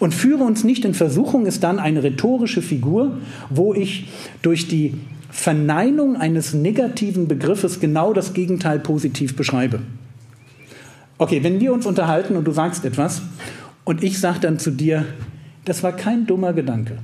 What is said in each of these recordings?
Und führe uns nicht in Versuchung ist dann eine rhetorische Figur, wo ich durch die Verneinung eines negativen Begriffes genau das Gegenteil positiv beschreibe. Okay, wenn wir uns unterhalten und du sagst etwas und ich sage dann zu dir, das war kein dummer Gedanke.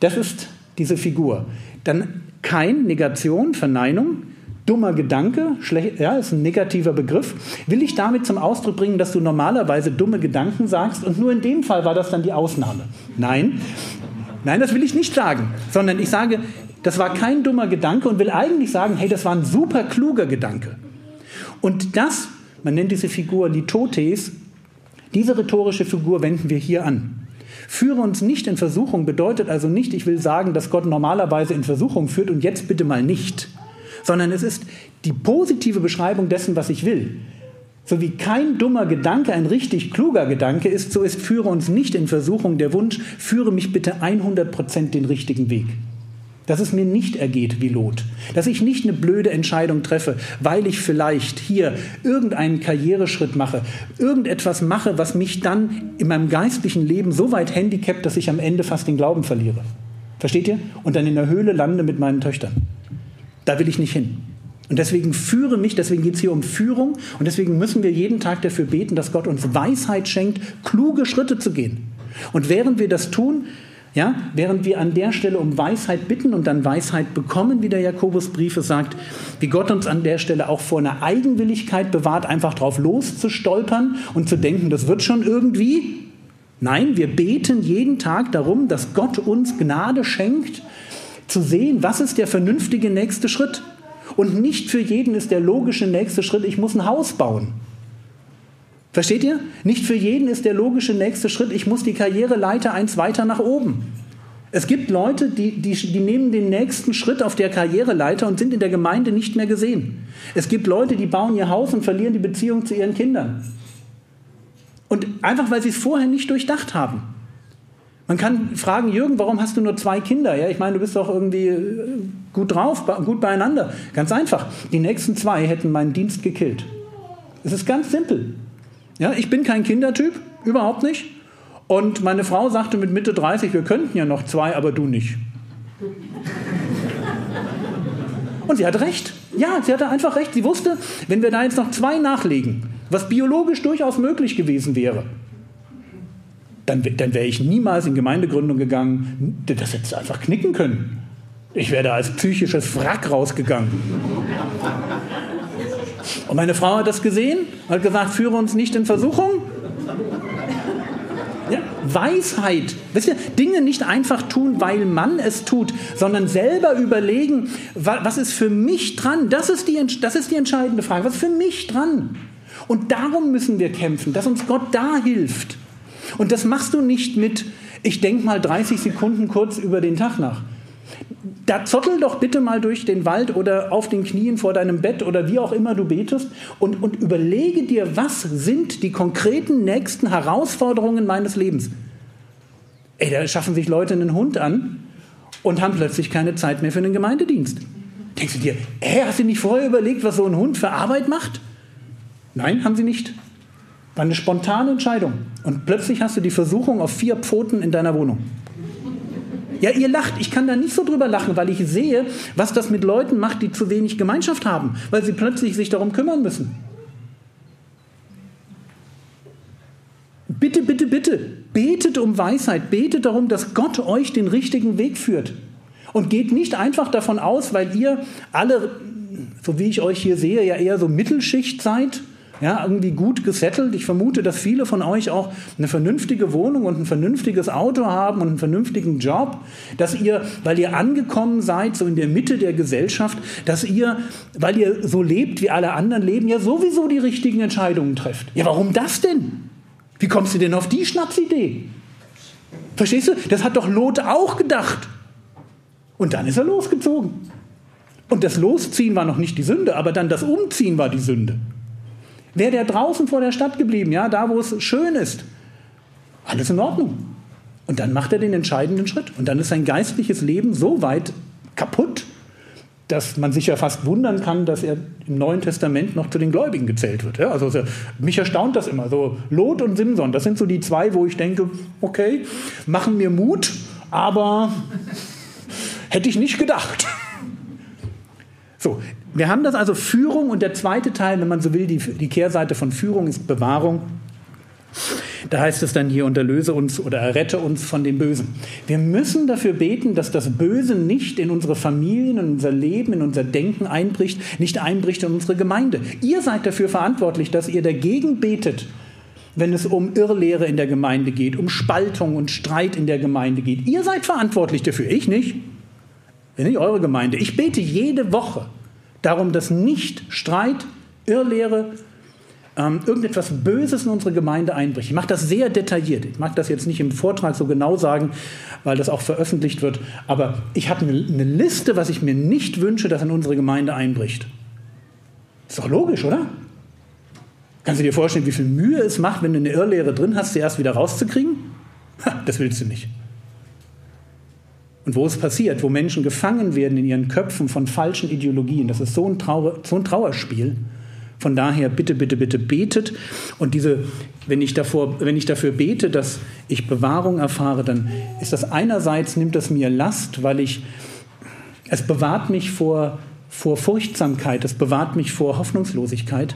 Das ist diese Figur. Dann kein Negation, Verneinung, dummer Gedanke, schlecht, ja, ist ein negativer Begriff, will ich damit zum Ausdruck bringen, dass du normalerweise dumme Gedanken sagst und nur in dem Fall war das dann die Ausnahme. Nein, nein, das will ich nicht sagen, sondern ich sage, das war kein dummer Gedanke und will eigentlich sagen, hey, das war ein super kluger Gedanke. Und das, man nennt diese Figur Litotes, diese rhetorische Figur wenden wir hier an. Führe uns nicht in Versuchung bedeutet also nicht, ich will sagen, dass Gott normalerweise in Versuchung führt und jetzt bitte mal nicht sondern es ist die positive Beschreibung dessen, was ich will. So wie kein dummer Gedanke ein richtig kluger Gedanke ist, so ist, führe uns nicht in Versuchung der Wunsch, führe mich bitte 100% den richtigen Weg. Dass es mir nicht ergeht wie Lot. Dass ich nicht eine blöde Entscheidung treffe, weil ich vielleicht hier irgendeinen Karriereschritt mache, irgendetwas mache, was mich dann in meinem geistlichen Leben so weit handicapt, dass ich am Ende fast den Glauben verliere. Versteht ihr? Und dann in der Höhle lande mit meinen Töchtern. Da will ich nicht hin. Und deswegen führe mich, deswegen geht es hier um Führung und deswegen müssen wir jeden Tag dafür beten, dass Gott uns Weisheit schenkt, kluge Schritte zu gehen. Und während wir das tun, ja, während wir an der Stelle um Weisheit bitten und dann Weisheit bekommen, wie der Jakobusbrief sagt, wie Gott uns an der Stelle auch vor einer Eigenwilligkeit bewahrt, einfach drauf loszustolpern und zu denken, das wird schon irgendwie. Nein, wir beten jeden Tag darum, dass Gott uns Gnade schenkt, zu sehen, was ist der vernünftige nächste Schritt. Und nicht für jeden ist der logische nächste Schritt, ich muss ein Haus bauen. Versteht ihr? Nicht für jeden ist der logische nächste Schritt, ich muss die Karriereleiter eins weiter nach oben. Es gibt Leute, die, die, die nehmen den nächsten Schritt auf der Karriereleiter und sind in der Gemeinde nicht mehr gesehen. Es gibt Leute, die bauen ihr Haus und verlieren die Beziehung zu ihren Kindern. Und einfach, weil sie es vorher nicht durchdacht haben. Man kann fragen, Jürgen, warum hast du nur zwei Kinder? Ja, ich meine, du bist doch irgendwie äh, gut drauf, gut beieinander. Ganz einfach. Die nächsten zwei hätten meinen Dienst gekillt. Es ist ganz simpel. Ja, ich bin kein Kindertyp, überhaupt nicht. Und meine Frau sagte mit Mitte 30, wir könnten ja noch zwei, aber du nicht. Und sie hatte recht. Ja, sie hatte einfach recht. Sie wusste, wenn wir da jetzt noch zwei nachlegen, was biologisch durchaus möglich gewesen wäre, dann, dann wäre ich niemals in Gemeindegründung gegangen. Das hätte einfach knicken können. Ich wäre da als psychisches Wrack rausgegangen. Und meine Frau hat das gesehen, hat gesagt, führe uns nicht in Versuchung. Ja, Weisheit. Wisst ihr, Dinge nicht einfach tun, weil man es tut, sondern selber überlegen, was ist für mich dran? Das ist die, das ist die entscheidende Frage. Was ist für mich dran? Und darum müssen wir kämpfen, dass uns Gott da hilft. Und das machst du nicht mit, ich denke mal 30 Sekunden kurz über den Tag nach. Da zottel doch bitte mal durch den Wald oder auf den Knien vor deinem Bett oder wie auch immer du betest und, und überlege dir, was sind die konkreten nächsten Herausforderungen meines Lebens. Ey, da schaffen sich Leute einen Hund an und haben plötzlich keine Zeit mehr für einen Gemeindedienst. Denkst du dir, ey, hast du nicht vorher überlegt, was so ein Hund für Arbeit macht? Nein, haben sie nicht. War eine spontane Entscheidung. Und plötzlich hast du die Versuchung auf vier Pfoten in deiner Wohnung. Ja, ihr lacht. Ich kann da nicht so drüber lachen, weil ich sehe, was das mit Leuten macht, die zu wenig Gemeinschaft haben, weil sie plötzlich sich darum kümmern müssen. Bitte, bitte, bitte, betet um Weisheit, betet darum, dass Gott euch den richtigen Weg führt. Und geht nicht einfach davon aus, weil ihr alle, so wie ich euch hier sehe, ja eher so Mittelschicht seid ja, irgendwie gut gesettelt. Ich vermute, dass viele von euch auch eine vernünftige Wohnung und ein vernünftiges Auto haben und einen vernünftigen Job, dass ihr, weil ihr angekommen seid, so in der Mitte der Gesellschaft, dass ihr, weil ihr so lebt, wie alle anderen leben, ja sowieso die richtigen Entscheidungen trefft. Ja, warum das denn? Wie kommst du denn auf die Schnapsidee? Verstehst du? Das hat doch Lot auch gedacht. Und dann ist er losgezogen. Und das Losziehen war noch nicht die Sünde, aber dann das Umziehen war die Sünde. Wäre der draußen vor der Stadt geblieben, ja, da wo es schön ist, alles in Ordnung. Und dann macht er den entscheidenden Schritt. Und dann ist sein geistliches Leben so weit kaputt, dass man sich ja fast wundern kann, dass er im Neuen Testament noch zu den Gläubigen gezählt wird. Ja, also mich erstaunt das immer. So Lot und Simson, das sind so die zwei, wo ich denke, okay, machen mir Mut, aber hätte ich nicht gedacht. So, wir haben das also Führung und der zweite Teil, wenn man so will, die, die Kehrseite von Führung ist Bewahrung. Da heißt es dann hier, unterlöse uns oder errette uns von dem Bösen. Wir müssen dafür beten, dass das Böse nicht in unsere Familien, in unser Leben, in unser Denken einbricht, nicht einbricht in unsere Gemeinde. Ihr seid dafür verantwortlich, dass ihr dagegen betet, wenn es um Irrlehre in der Gemeinde geht, um Spaltung und Streit in der Gemeinde geht. Ihr seid verantwortlich dafür, ich nicht. Nicht eure Gemeinde. Ich bete jede Woche darum, dass nicht Streit, Irrlehre, ähm, irgendetwas Böses in unsere Gemeinde einbricht. Ich mache das sehr detailliert. Ich mag das jetzt nicht im Vortrag so genau sagen, weil das auch veröffentlicht wird. Aber ich habe eine, eine Liste, was ich mir nicht wünsche, dass in unsere Gemeinde einbricht. Ist doch logisch, oder? Kannst du dir vorstellen, wie viel Mühe es macht, wenn du eine Irrlehre drin hast, sie erst wieder rauszukriegen? Das willst du nicht. Und wo es passiert, wo Menschen gefangen werden in ihren Köpfen von falschen Ideologien, das ist so ein, Trauer, so ein Trauerspiel. Von daher bitte, bitte, bitte betet. Und diese, wenn ich, davor, wenn ich dafür bete, dass ich Bewahrung erfahre, dann ist das einerseits, nimmt das mir Last, weil ich, es bewahrt mich vor, vor Furchtsamkeit, es bewahrt mich vor Hoffnungslosigkeit,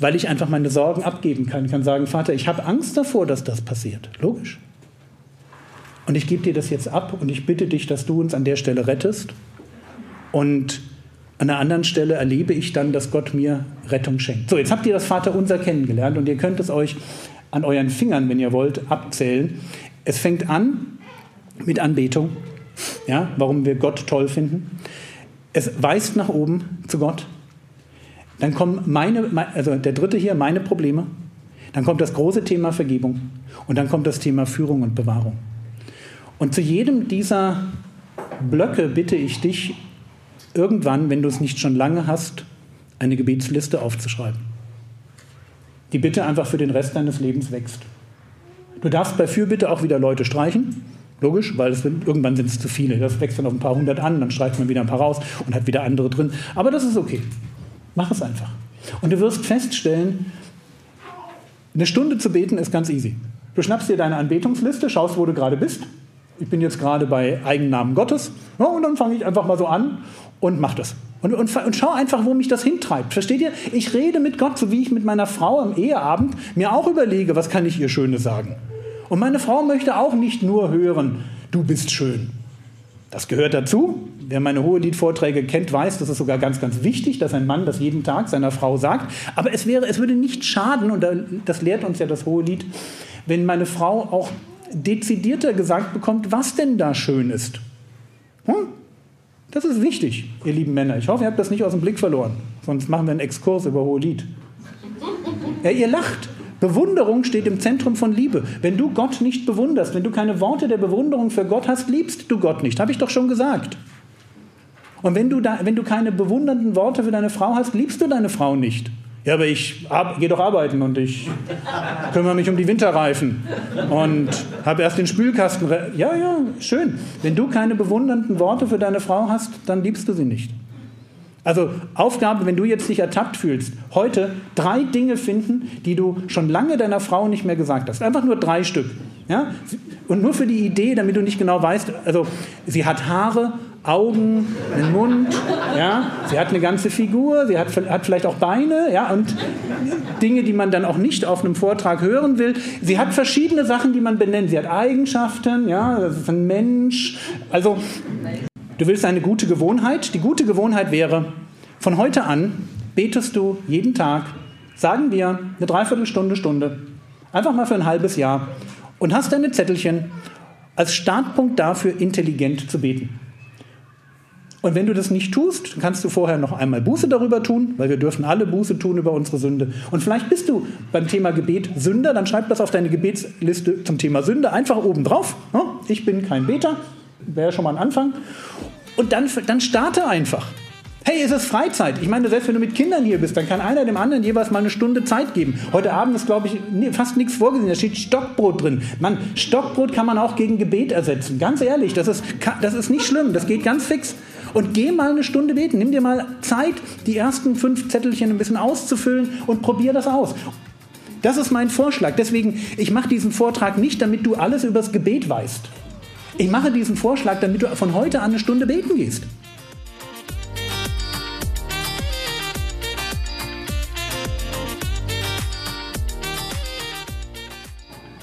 weil ich einfach meine Sorgen abgeben kann. Ich kann sagen, Vater, ich habe Angst davor, dass das passiert. Logisch. Und ich gebe dir das jetzt ab und ich bitte dich, dass du uns an der Stelle rettest. Und an einer anderen Stelle erlebe ich dann, dass Gott mir Rettung schenkt. So, jetzt habt ihr das Vaterunser kennengelernt und ihr könnt es euch an euren Fingern, wenn ihr wollt, abzählen. Es fängt an mit Anbetung, ja, warum wir Gott toll finden. Es weist nach oben zu Gott. Dann kommen meine, also der dritte hier, meine Probleme. Dann kommt das große Thema Vergebung. Und dann kommt das Thema Führung und Bewahrung. Und zu jedem dieser Blöcke bitte ich dich, irgendwann, wenn du es nicht schon lange hast, eine Gebetsliste aufzuschreiben. Die bitte einfach für den Rest deines Lebens wächst. Du darfst bei Fürbitte auch wieder Leute streichen. Logisch, weil es, irgendwann sind es zu viele. Das wächst dann auf ein paar hundert an, dann streicht man wieder ein paar raus und hat wieder andere drin. Aber das ist okay. Mach es einfach. Und du wirst feststellen, eine Stunde zu beten ist ganz easy. Du schnappst dir deine Anbetungsliste, schaust, wo du gerade bist. Ich bin jetzt gerade bei Eigennamen Gottes. Ja, und dann fange ich einfach mal so an und mach das. Und, und, und, schau einfach, wo mich das hintreibt. Versteht ihr? Ich rede mit Gott, so wie ich mit meiner Frau am Eheabend mir auch überlege, was kann ich ihr Schönes sagen. Und meine Frau möchte auch nicht nur hören, du bist schön. Das gehört dazu. Wer meine Hoheliedvorträge kennt, weiß, das ist sogar ganz, ganz wichtig, dass ein Mann das jeden Tag seiner Frau sagt. Aber es, wäre, es würde nicht schaden, und das lehrt uns ja das Hohelied, wenn meine Frau auch dezidierter gesagt bekommt, was denn da schön ist. Hm? Das ist wichtig, ihr lieben Männer. Ich hoffe, ihr habt das nicht aus dem Blick verloren. Sonst machen wir einen Exkurs über Hohelied. Ja, ihr lacht. Bewunderung steht im Zentrum von Liebe. Wenn du Gott nicht bewunderst, wenn du keine Worte der Bewunderung für Gott hast, liebst du Gott nicht. Habe ich doch schon gesagt. Und wenn du, da, wenn du keine bewundernden Worte für deine Frau hast, liebst du deine Frau nicht. Ja, aber ich gehe doch arbeiten und ich kümmere mich um die Winterreifen und habe erst den Spülkasten. Ja, ja, schön. Wenn du keine bewundernden Worte für deine Frau hast, dann liebst du sie nicht. Also Aufgabe, wenn du jetzt dich ertappt fühlst, heute drei Dinge finden, die du schon lange deiner Frau nicht mehr gesagt hast. Einfach nur drei Stück. Ja? Und nur für die Idee, damit du nicht genau weißt, also sie hat Haare, Augen, einen Mund, ja, sie hat eine ganze Figur, sie hat, hat vielleicht auch Beine, ja, und Dinge, die man dann auch nicht auf einem Vortrag hören will. Sie hat verschiedene Sachen, die man benennt. Sie hat Eigenschaften, ja, das ist ein Mensch. Also, du willst eine gute Gewohnheit. Die gute Gewohnheit wäre, von heute an betest du jeden Tag, sagen wir, eine Dreiviertelstunde, Stunde, einfach mal für ein halbes Jahr und hast deine Zettelchen als Startpunkt dafür, intelligent zu beten. Und wenn du das nicht tust, kannst du vorher noch einmal Buße darüber tun, weil wir dürfen alle Buße tun über unsere Sünde. Und vielleicht bist du beim Thema Gebet Sünder, dann schreib das auf deine Gebetsliste zum Thema Sünde einfach oben drauf. Ich bin kein Beter, wäre schon mal ein Anfang. Und dann, dann starte einfach. Hey, es ist Freizeit. Ich meine, selbst wenn du mit Kindern hier bist, dann kann einer dem anderen jeweils mal eine Stunde Zeit geben. Heute Abend ist, glaube ich, fast nichts vorgesehen. Da steht Stockbrot drin. Mann, Stockbrot kann man auch gegen Gebet ersetzen. Ganz ehrlich, das ist, das ist nicht schlimm. Das geht ganz fix. Und geh mal eine Stunde beten. Nimm dir mal Zeit, die ersten fünf Zettelchen ein bisschen auszufüllen und probier das aus. Das ist mein Vorschlag. Deswegen, ich mache diesen Vortrag nicht, damit du alles übers Gebet weißt. Ich mache diesen Vorschlag, damit du von heute an eine Stunde beten gehst.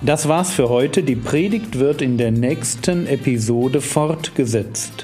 Das war's für heute. Die Predigt wird in der nächsten Episode fortgesetzt.